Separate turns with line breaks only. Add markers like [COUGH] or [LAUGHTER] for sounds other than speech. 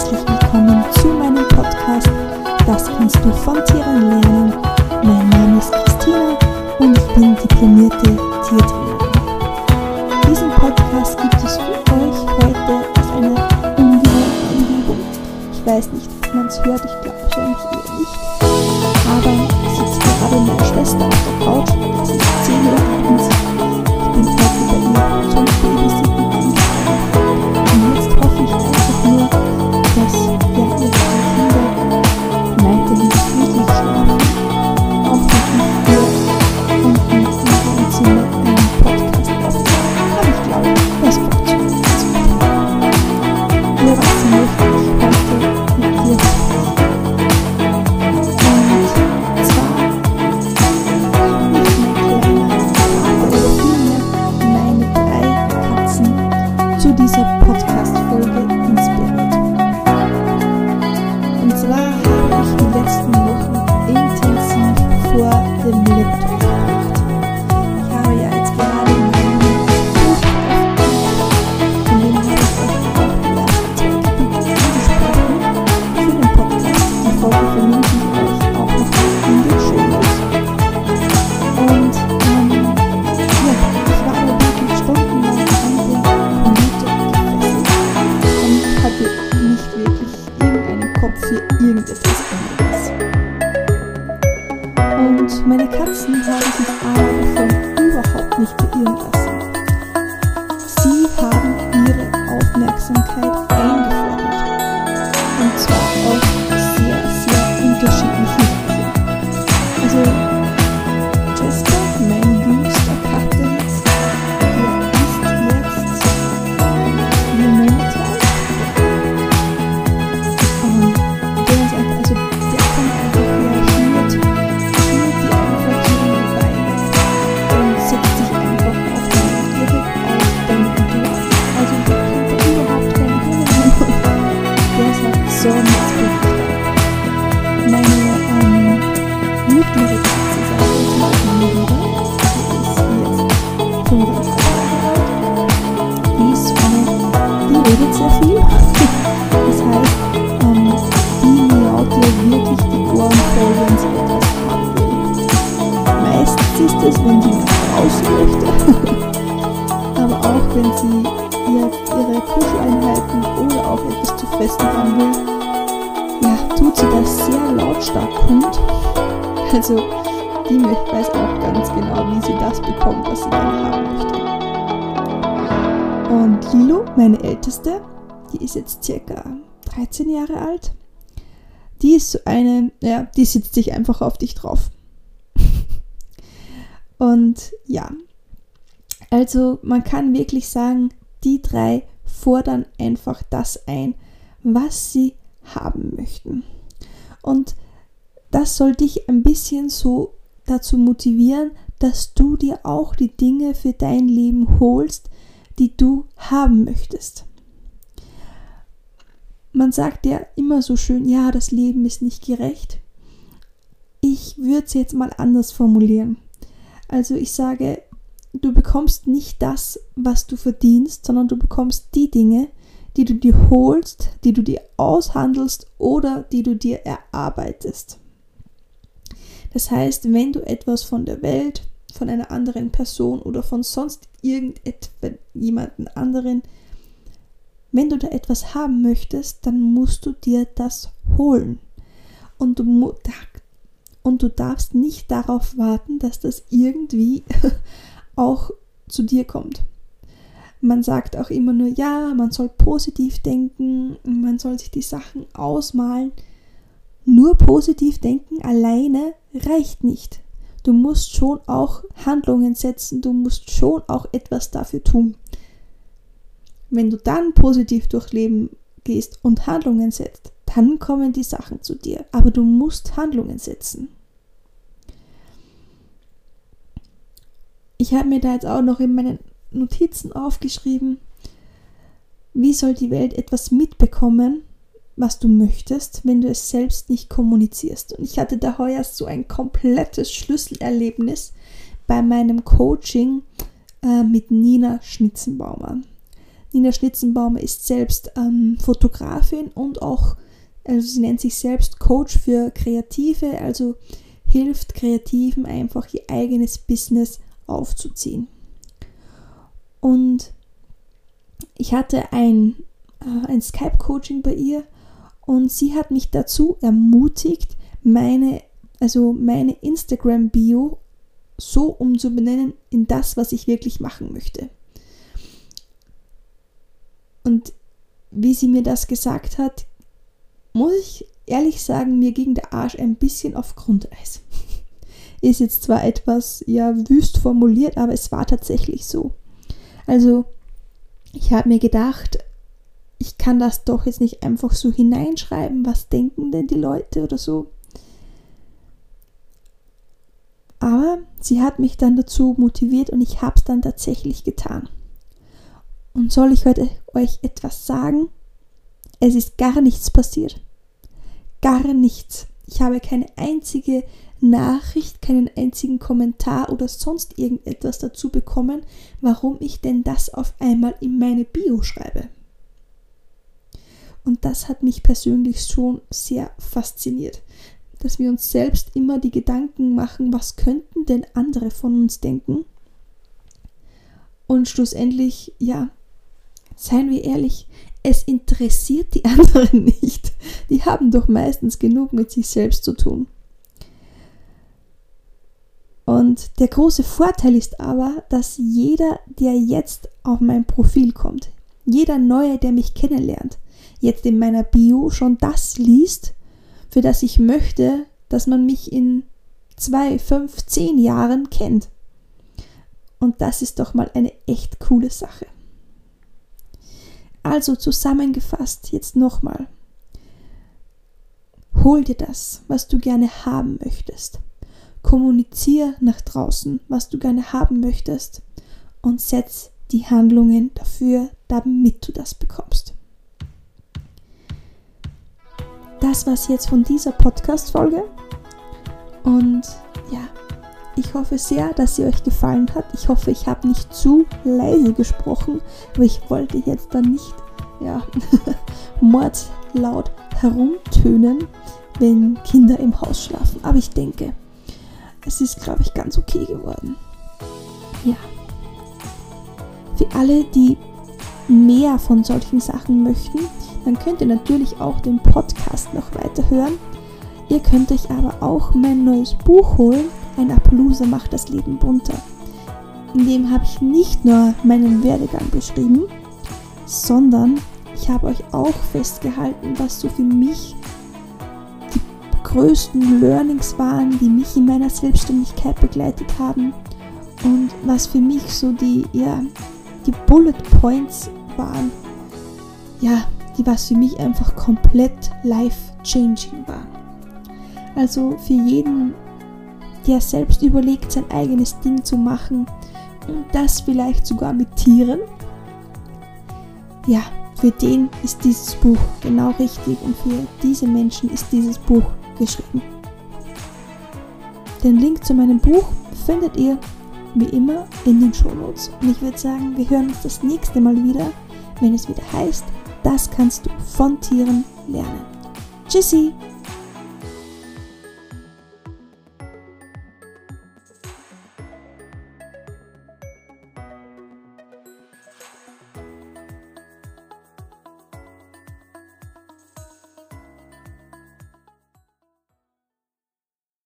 herzlich willkommen zu meinem Podcast Das kannst du von Tieren lernen. Mein Name ist Christina und ich bin diplomierte Tiertrainerin. Diesen Podcast gibt es für euch heute aus einer ungewohnten Umgebung. Ich weiß nicht, ob man es hört, ich glaube wahrscheinlich eher nicht. Aber ich sitze gerade mit meiner Schwester auf der das sehr lautstark kund. Also, die weiß auch ganz genau, wie sie das bekommt, was sie gerne haben möchte. Und Lilo, meine Älteste, die ist jetzt circa 13 Jahre alt. Die ist so eine, ja, die sitzt sich einfach auf dich drauf. [LAUGHS] Und ja, also man kann wirklich sagen, die drei fordern einfach das ein, was sie haben möchten. Und das soll dich ein bisschen so dazu motivieren, dass du dir auch die Dinge für dein Leben holst, die du haben möchtest. Man sagt ja immer so schön, ja, das Leben ist nicht gerecht. Ich würde es jetzt mal anders formulieren. Also ich sage, du bekommst nicht das, was du verdienst, sondern du bekommst die Dinge, die du dir holst, die du dir aushandelst oder die du dir erarbeitest. Das heißt, wenn du etwas von der Welt, von einer anderen Person oder von sonst irgendjemanden anderen, wenn du da etwas haben möchtest, dann musst du dir das holen. Und du, und du darfst nicht darauf warten, dass das irgendwie [LAUGHS] auch zu dir kommt. Man sagt auch immer nur, ja, man soll positiv denken, man soll sich die Sachen ausmalen. Nur positiv denken alleine reicht nicht. Du musst schon auch Handlungen setzen, du musst schon auch etwas dafür tun. Wenn du dann positiv durch Leben gehst und Handlungen setzt, dann kommen die Sachen zu dir. Aber du musst Handlungen setzen. Ich habe mir da jetzt auch noch in meinen Notizen aufgeschrieben, wie soll die Welt etwas mitbekommen, was du möchtest, wenn du es selbst nicht kommunizierst. Und ich hatte da heuer so ein komplettes Schlüsselerlebnis bei meinem Coaching äh, mit Nina Schnitzenbaumer. Nina Schnitzenbaumer ist selbst ähm, Fotografin und auch, also sie nennt sich selbst Coach für Kreative, also hilft Kreativen einfach ihr eigenes Business aufzuziehen. Und ich hatte ein, äh, ein Skype-Coaching bei ihr und sie hat mich dazu ermutigt, meine, also meine Instagram-Bio so umzubenennen in das, was ich wirklich machen möchte. Und wie sie mir das gesagt hat, muss ich ehrlich sagen, mir ging der Arsch ein bisschen auf Grundeis. [LAUGHS] Ist jetzt zwar etwas ja wüst formuliert, aber es war tatsächlich so. Also, ich habe mir gedacht, ich kann das doch jetzt nicht einfach so hineinschreiben, was denken denn die Leute oder so. Aber sie hat mich dann dazu motiviert und ich habe es dann tatsächlich getan. Und soll ich heute euch etwas sagen? Es ist gar nichts passiert. Gar nichts. Ich habe keine einzige Nachricht, keinen einzigen Kommentar oder sonst irgendetwas dazu bekommen, warum ich denn das auf einmal in meine Bio schreibe. Und das hat mich persönlich schon sehr fasziniert, dass wir uns selbst immer die Gedanken machen, was könnten denn andere von uns denken? Und schlussendlich, ja, seien wir ehrlich, es interessiert die [LAUGHS] anderen nicht. Die haben doch meistens genug mit sich selbst zu tun. Und der große Vorteil ist aber, dass jeder, der jetzt auf mein Profil kommt, jeder Neue, der mich kennenlernt, jetzt in meiner Bio schon das liest, für das ich möchte, dass man mich in zwei, fünf, zehn Jahren kennt. Und das ist doch mal eine echt coole Sache. Also zusammengefasst jetzt nochmal. Hol dir das, was du gerne haben möchtest. Kommunizier nach draußen, was du gerne haben möchtest und setz die Handlungen dafür, damit du das bekommst. Das war's jetzt von dieser Podcast-Folge. Und ja, ich hoffe sehr, dass sie euch gefallen hat. Ich hoffe, ich habe nicht zu leise gesprochen, aber ich wollte jetzt dann nicht ja, [LAUGHS] mordlaut herumtönen, wenn Kinder im Haus schlafen. Aber ich denke, es ist, glaube ich, ganz okay geworden. Ja. Für alle, die mehr von solchen Sachen möchten, dann könnt ihr natürlich auch den Podcast noch weiter hören. Ihr könnt euch aber auch mein neues Buch holen. Ein Appaloosa macht das Leben bunter. In dem habe ich nicht nur meinen Werdegang beschrieben, sondern ich habe euch auch festgehalten, was so für mich größten Learnings waren, die mich in meiner Selbstständigkeit begleitet haben und was für mich so die, ja, die Bullet Points waren, ja, die was für mich einfach komplett life-changing war. Also für jeden, der selbst überlegt, sein eigenes Ding zu machen und das vielleicht sogar mit Tieren, ja, für den ist dieses Buch genau richtig und für diese Menschen ist dieses Buch geschrieben. Den Link zu meinem Buch findet ihr wie immer in den Shownotes. Und ich würde sagen, wir hören uns das nächste Mal wieder, wenn es wieder heißt, das kannst du von Tieren lernen. Tschüssi!